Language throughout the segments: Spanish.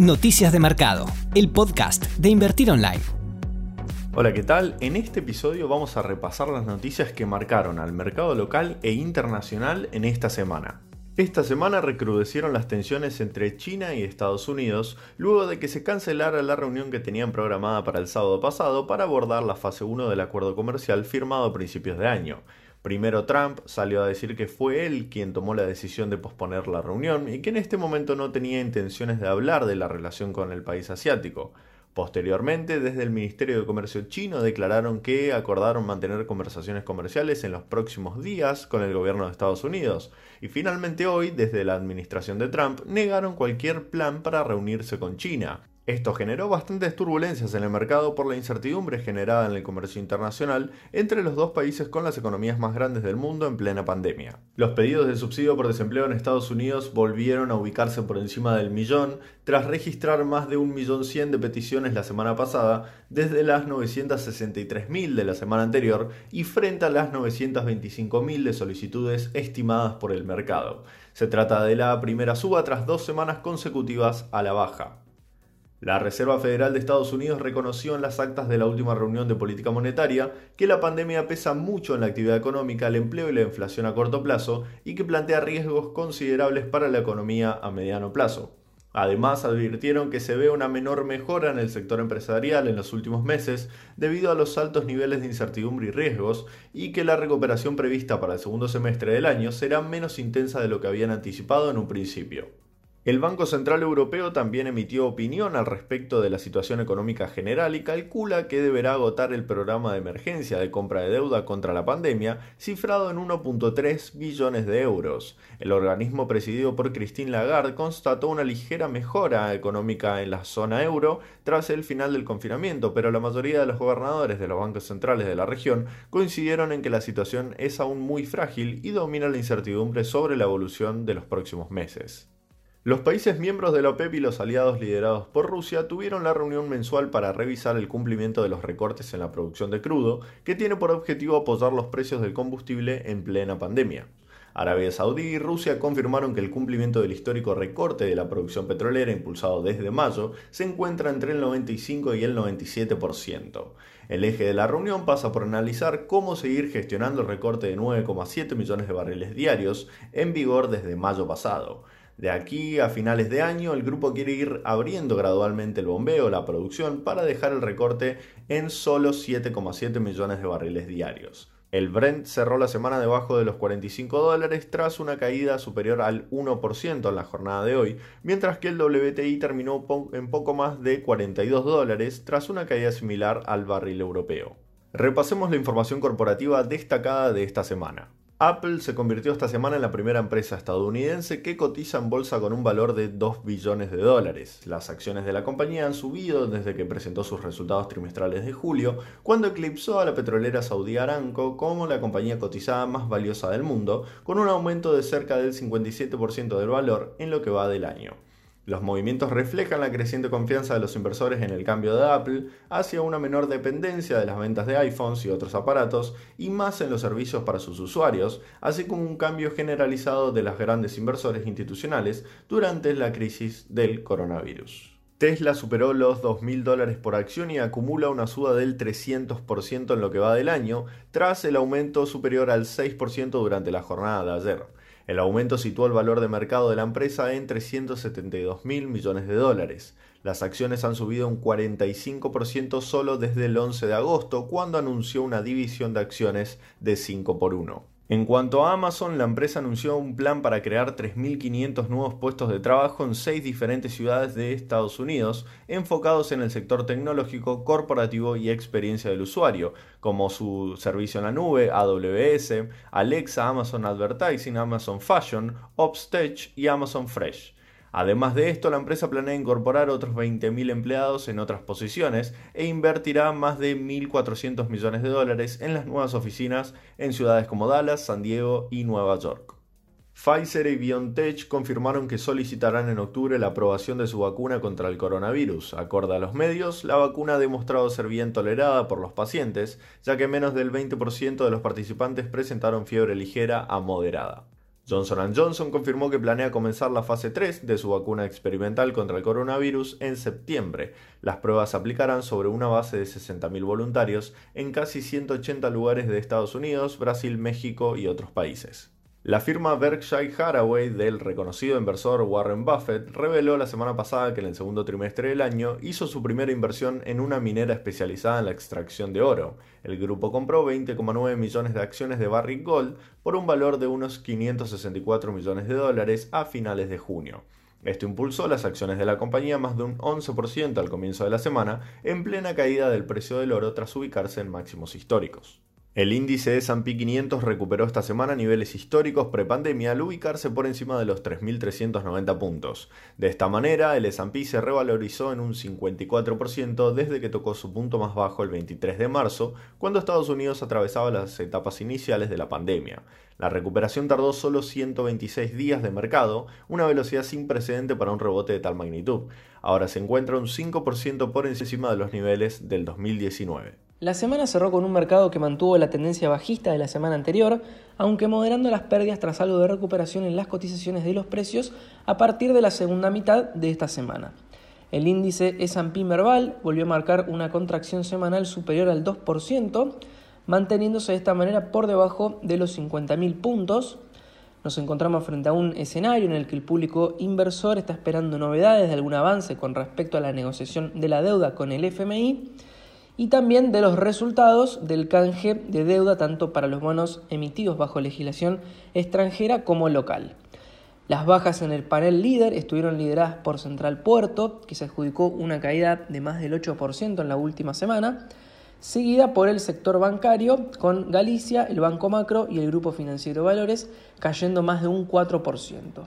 Noticias de Mercado, el podcast de Invertir Online. Hola, ¿qué tal? En este episodio vamos a repasar las noticias que marcaron al mercado local e internacional en esta semana. Esta semana recrudecieron las tensiones entre China y Estados Unidos luego de que se cancelara la reunión que tenían programada para el sábado pasado para abordar la fase 1 del acuerdo comercial firmado a principios de año. Primero Trump salió a decir que fue él quien tomó la decisión de posponer la reunión y que en este momento no tenía intenciones de hablar de la relación con el país asiático. Posteriormente, desde el Ministerio de Comercio chino declararon que acordaron mantener conversaciones comerciales en los próximos días con el gobierno de Estados Unidos. Y finalmente hoy, desde la administración de Trump, negaron cualquier plan para reunirse con China. Esto generó bastantes turbulencias en el mercado por la incertidumbre generada en el comercio internacional entre los dos países con las economías más grandes del mundo en plena pandemia. Los pedidos de subsidio por desempleo en Estados Unidos volvieron a ubicarse por encima del millón tras registrar más de un millón cien de peticiones la semana pasada desde las 963.000 de la semana anterior y frente a las 925.000 de solicitudes estimadas por el mercado. Se trata de la primera suba tras dos semanas consecutivas a la baja. La Reserva Federal de Estados Unidos reconoció en las actas de la última reunión de política monetaria que la pandemia pesa mucho en la actividad económica, el empleo y la inflación a corto plazo y que plantea riesgos considerables para la economía a mediano plazo. Además, advirtieron que se ve una menor mejora en el sector empresarial en los últimos meses debido a los altos niveles de incertidumbre y riesgos y que la recuperación prevista para el segundo semestre del año será menos intensa de lo que habían anticipado en un principio. El Banco Central Europeo también emitió opinión al respecto de la situación económica general y calcula que deberá agotar el programa de emergencia de compra de deuda contra la pandemia, cifrado en 1.3 billones de euros. El organismo presidido por Christine Lagarde constató una ligera mejora económica en la zona euro tras el final del confinamiento, pero la mayoría de los gobernadores de los bancos centrales de la región coincidieron en que la situación es aún muy frágil y domina la incertidumbre sobre la evolución de los próximos meses. Los países miembros de la OPEP y los aliados liderados por Rusia tuvieron la reunión mensual para revisar el cumplimiento de los recortes en la producción de crudo, que tiene por objetivo apoyar los precios del combustible en plena pandemia. Arabia Saudí y Rusia confirmaron que el cumplimiento del histórico recorte de la producción petrolera impulsado desde mayo se encuentra entre el 95 y el 97%. El eje de la reunión pasa por analizar cómo seguir gestionando el recorte de 9,7 millones de barriles diarios en vigor desde mayo pasado. De aquí a finales de año, el grupo quiere ir abriendo gradualmente el bombeo, la producción, para dejar el recorte en solo 7,7 millones de barriles diarios. El Brent cerró la semana debajo de los 45 dólares tras una caída superior al 1% en la jornada de hoy, mientras que el WTI terminó en poco más de 42 dólares tras una caída similar al barril europeo. Repasemos la información corporativa destacada de esta semana. Apple se convirtió esta semana en la primera empresa estadounidense que cotiza en bolsa con un valor de 2 billones de dólares. Las acciones de la compañía han subido desde que presentó sus resultados trimestrales de julio, cuando eclipsó a la petrolera saudí Aramco como la compañía cotizada más valiosa del mundo, con un aumento de cerca del 57% del valor en lo que va del año. Los movimientos reflejan la creciente confianza de los inversores en el cambio de Apple hacia una menor dependencia de las ventas de iPhones y otros aparatos y más en los servicios para sus usuarios, así como un cambio generalizado de las grandes inversores institucionales durante la crisis del coronavirus. Tesla superó los 2.000 dólares por acción y acumula una suba del 300% en lo que va del año, tras el aumento superior al 6% durante la jornada de ayer. El aumento situó el valor de mercado de la empresa en 372 mil millones de dólares. Las acciones han subido un 45% solo desde el 11 de agosto, cuando anunció una división de acciones de 5 por 1. En cuanto a Amazon, la empresa anunció un plan para crear 3.500 nuevos puestos de trabajo en seis diferentes ciudades de Estados Unidos, enfocados en el sector tecnológico, corporativo y experiencia del usuario, como su servicio en la nube, AWS, Alexa, Amazon Advertising, Amazon Fashion, Upstage y Amazon Fresh. Además de esto, la empresa planea incorporar otros 20.000 empleados en otras posiciones e invertirá más de 1.400 millones de dólares en las nuevas oficinas en ciudades como Dallas, San Diego y Nueva York. Pfizer y BioNTech confirmaron que solicitarán en octubre la aprobación de su vacuna contra el coronavirus. Acorde a los medios, la vacuna ha demostrado ser bien tolerada por los pacientes, ya que menos del 20% de los participantes presentaron fiebre ligera a moderada. Johnson Johnson confirmó que planea comenzar la fase 3 de su vacuna experimental contra el coronavirus en septiembre. Las pruebas se aplicarán sobre una base de 60.000 voluntarios en casi 180 lugares de Estados Unidos, Brasil, México y otros países. La firma Berkshire Hathaway del reconocido inversor Warren Buffett reveló la semana pasada que en el segundo trimestre del año hizo su primera inversión en una minera especializada en la extracción de oro. El grupo compró 20,9 millones de acciones de Barrick Gold por un valor de unos 564 millones de dólares a finales de junio. Esto impulsó las acciones de la compañía más de un 11% al comienzo de la semana, en plena caída del precio del oro tras ubicarse en máximos históricos. El índice S&P 500 recuperó esta semana niveles históricos prepandemia al ubicarse por encima de los 3.390 puntos. De esta manera, el S&P se revalorizó en un 54% desde que tocó su punto más bajo el 23 de marzo, cuando Estados Unidos atravesaba las etapas iniciales de la pandemia. La recuperación tardó solo 126 días de mercado, una velocidad sin precedente para un rebote de tal magnitud. Ahora se encuentra un 5% por encima de los niveles del 2019. La semana cerró con un mercado que mantuvo la tendencia bajista de la semana anterior, aunque moderando las pérdidas tras algo de recuperación en las cotizaciones de los precios a partir de la segunda mitad de esta semana. El índice S&P Merval volvió a marcar una contracción semanal superior al 2%, manteniéndose de esta manera por debajo de los 50.000 puntos. Nos encontramos frente a un escenario en el que el público inversor está esperando novedades de algún avance con respecto a la negociación de la deuda con el FMI y también de los resultados del canje de deuda tanto para los bonos emitidos bajo legislación extranjera como local. Las bajas en el panel líder estuvieron lideradas por Central Puerto, que se adjudicó una caída de más del 8% en la última semana, seguida por el sector bancario, con Galicia, el Banco Macro y el Grupo Financiero Valores cayendo más de un 4%.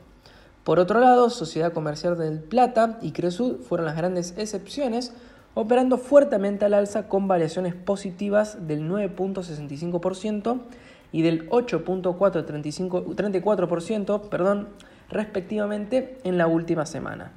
Por otro lado, Sociedad Comercial del Plata y Cresud fueron las grandes excepciones, operando fuertemente al alza con variaciones positivas del 9.65% y del 8.434% perdón, respectivamente en la última semana.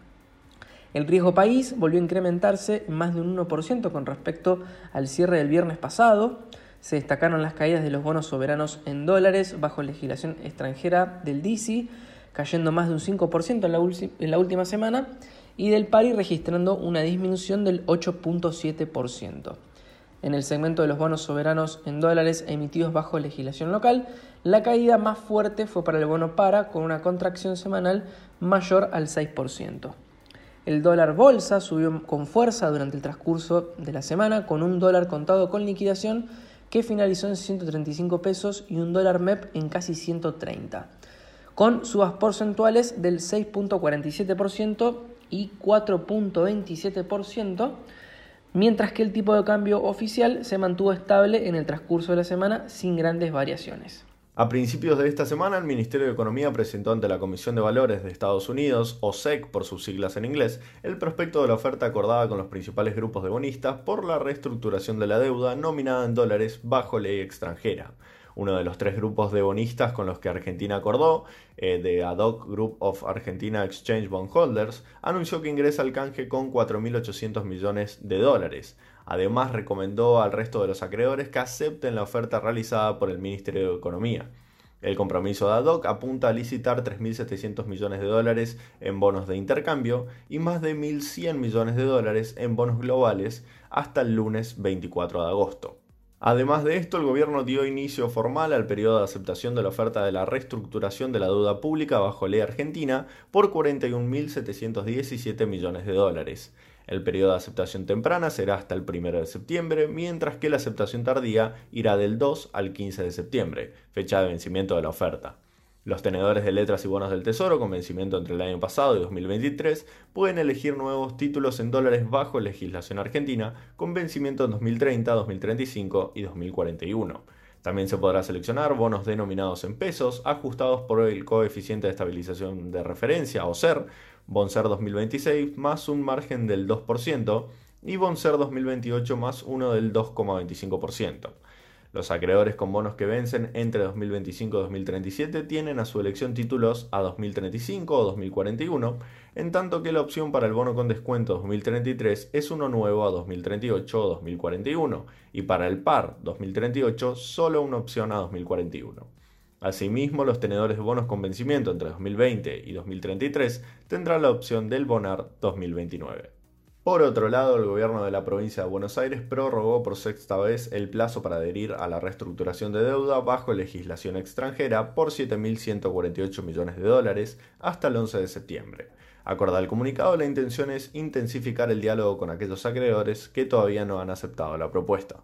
El riesgo país volvió a incrementarse más de un 1% con respecto al cierre del viernes pasado. Se destacaron las caídas de los bonos soberanos en dólares bajo legislación extranjera del DICI, cayendo más de un 5% en en la última semana, y del pari registrando una disminución del 8.7%. En el segmento de los bonos soberanos en dólares emitidos bajo legislación local, la caída más fuerte fue para el bono para, con una contracción semanal mayor al 6%. El dólar bolsa subió con fuerza durante el transcurso de la semana, con un dólar contado con liquidación que finalizó en 135 pesos y un dólar MEP en casi 130, con subas porcentuales del 6.47% y 4.27%, mientras que el tipo de cambio oficial se mantuvo estable en el transcurso de la semana sin grandes variaciones. A principios de esta semana, el Ministerio de Economía presentó ante la Comisión de Valores de Estados Unidos, o SEC por sus siglas en inglés, el prospecto de la oferta acordada con los principales grupos de bonistas por la reestructuración de la deuda nominada en dólares bajo ley extranjera uno de los tres grupos de bonistas con los que Argentina acordó, eh, de Ad hoc Group of Argentina Exchange Bondholders, anunció que ingresa al canje con 4.800 millones de dólares. Además, recomendó al resto de los acreedores que acepten la oferta realizada por el Ministerio de Economía. El compromiso de ADOC apunta a licitar 3.700 millones de dólares en bonos de intercambio y más de 1.100 millones de dólares en bonos globales hasta el lunes 24 de agosto. Además de esto, el gobierno dio inicio formal al periodo de aceptación de la oferta de la reestructuración de la deuda pública bajo ley argentina por 41.717 millones de dólares. El periodo de aceptación temprana será hasta el 1 de septiembre, mientras que la aceptación tardía irá del 2 al 15 de septiembre, fecha de vencimiento de la oferta. Los tenedores de letras y bonos del Tesoro con vencimiento entre el año pasado y 2023 pueden elegir nuevos títulos en dólares bajo legislación argentina con vencimiento en 2030, 2035 y 2041. También se podrá seleccionar bonos denominados en pesos ajustados por el coeficiente de estabilización de referencia o SER, BONSER 2026 más un margen del 2% y BONSER 2028 más uno del 2,25%. Los acreedores con bonos que vencen entre 2025 y 2037 tienen a su elección títulos a 2035 o 2041, en tanto que la opción para el bono con descuento 2033 es uno nuevo a 2038 o 2041, y para el par 2038 solo una opción a 2041. Asimismo, los tenedores de bonos con vencimiento entre 2020 y 2033 tendrán la opción del Bonar 2029. Por otro lado, el gobierno de la provincia de Buenos Aires prorrogó por sexta vez el plazo para adherir a la reestructuración de deuda bajo legislación extranjera por 7.148 millones de dólares hasta el 11 de septiembre. Acordado el comunicado, la intención es intensificar el diálogo con aquellos acreedores que todavía no han aceptado la propuesta.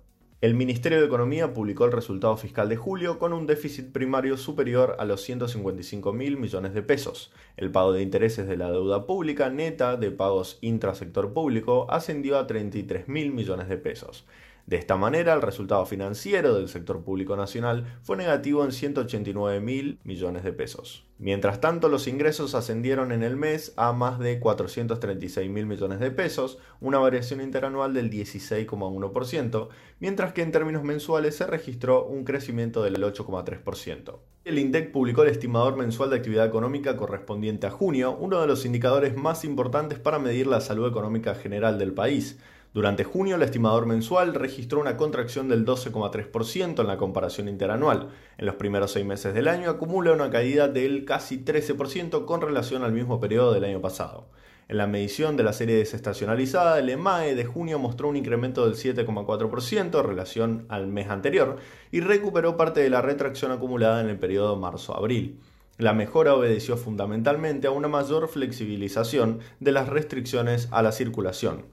El Ministerio de Economía publicó el resultado fiscal de julio con un déficit primario superior a los 155 mil millones de pesos. El pago de intereses de la deuda pública neta de pagos intrasector público ascendió a 33 mil millones de pesos. De esta manera, el resultado financiero del sector público nacional fue negativo en 189 mil millones de pesos. Mientras tanto, los ingresos ascendieron en el mes a más de 436 mil millones de pesos, una variación interanual del 16,1%, mientras que en términos mensuales se registró un crecimiento del 8,3%. El INDEC publicó el estimador mensual de actividad económica correspondiente a junio, uno de los indicadores más importantes para medir la salud económica general del país. Durante junio, el estimador mensual registró una contracción del 12,3% en la comparación interanual. En los primeros seis meses del año acumula una caída del casi 13% con relación al mismo periodo del año pasado. En la medición de la serie desestacionalizada, el EMAE de junio mostró un incremento del 7,4% en relación al mes anterior y recuperó parte de la retracción acumulada en el periodo marzo-abril. La mejora obedeció fundamentalmente a una mayor flexibilización de las restricciones a la circulación.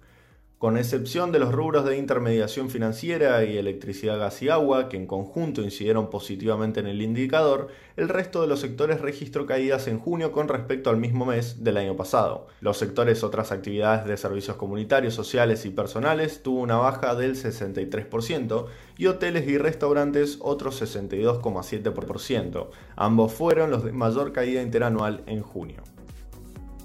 Con excepción de los rubros de intermediación financiera y electricidad, gas y agua, que en conjunto incidieron positivamente en el indicador, el resto de los sectores registró caídas en junio con respecto al mismo mes del año pasado. Los sectores otras actividades de servicios comunitarios, sociales y personales tuvo una baja del 63% y hoteles y restaurantes otro 62,7%. Ambos fueron los de mayor caída interanual en junio.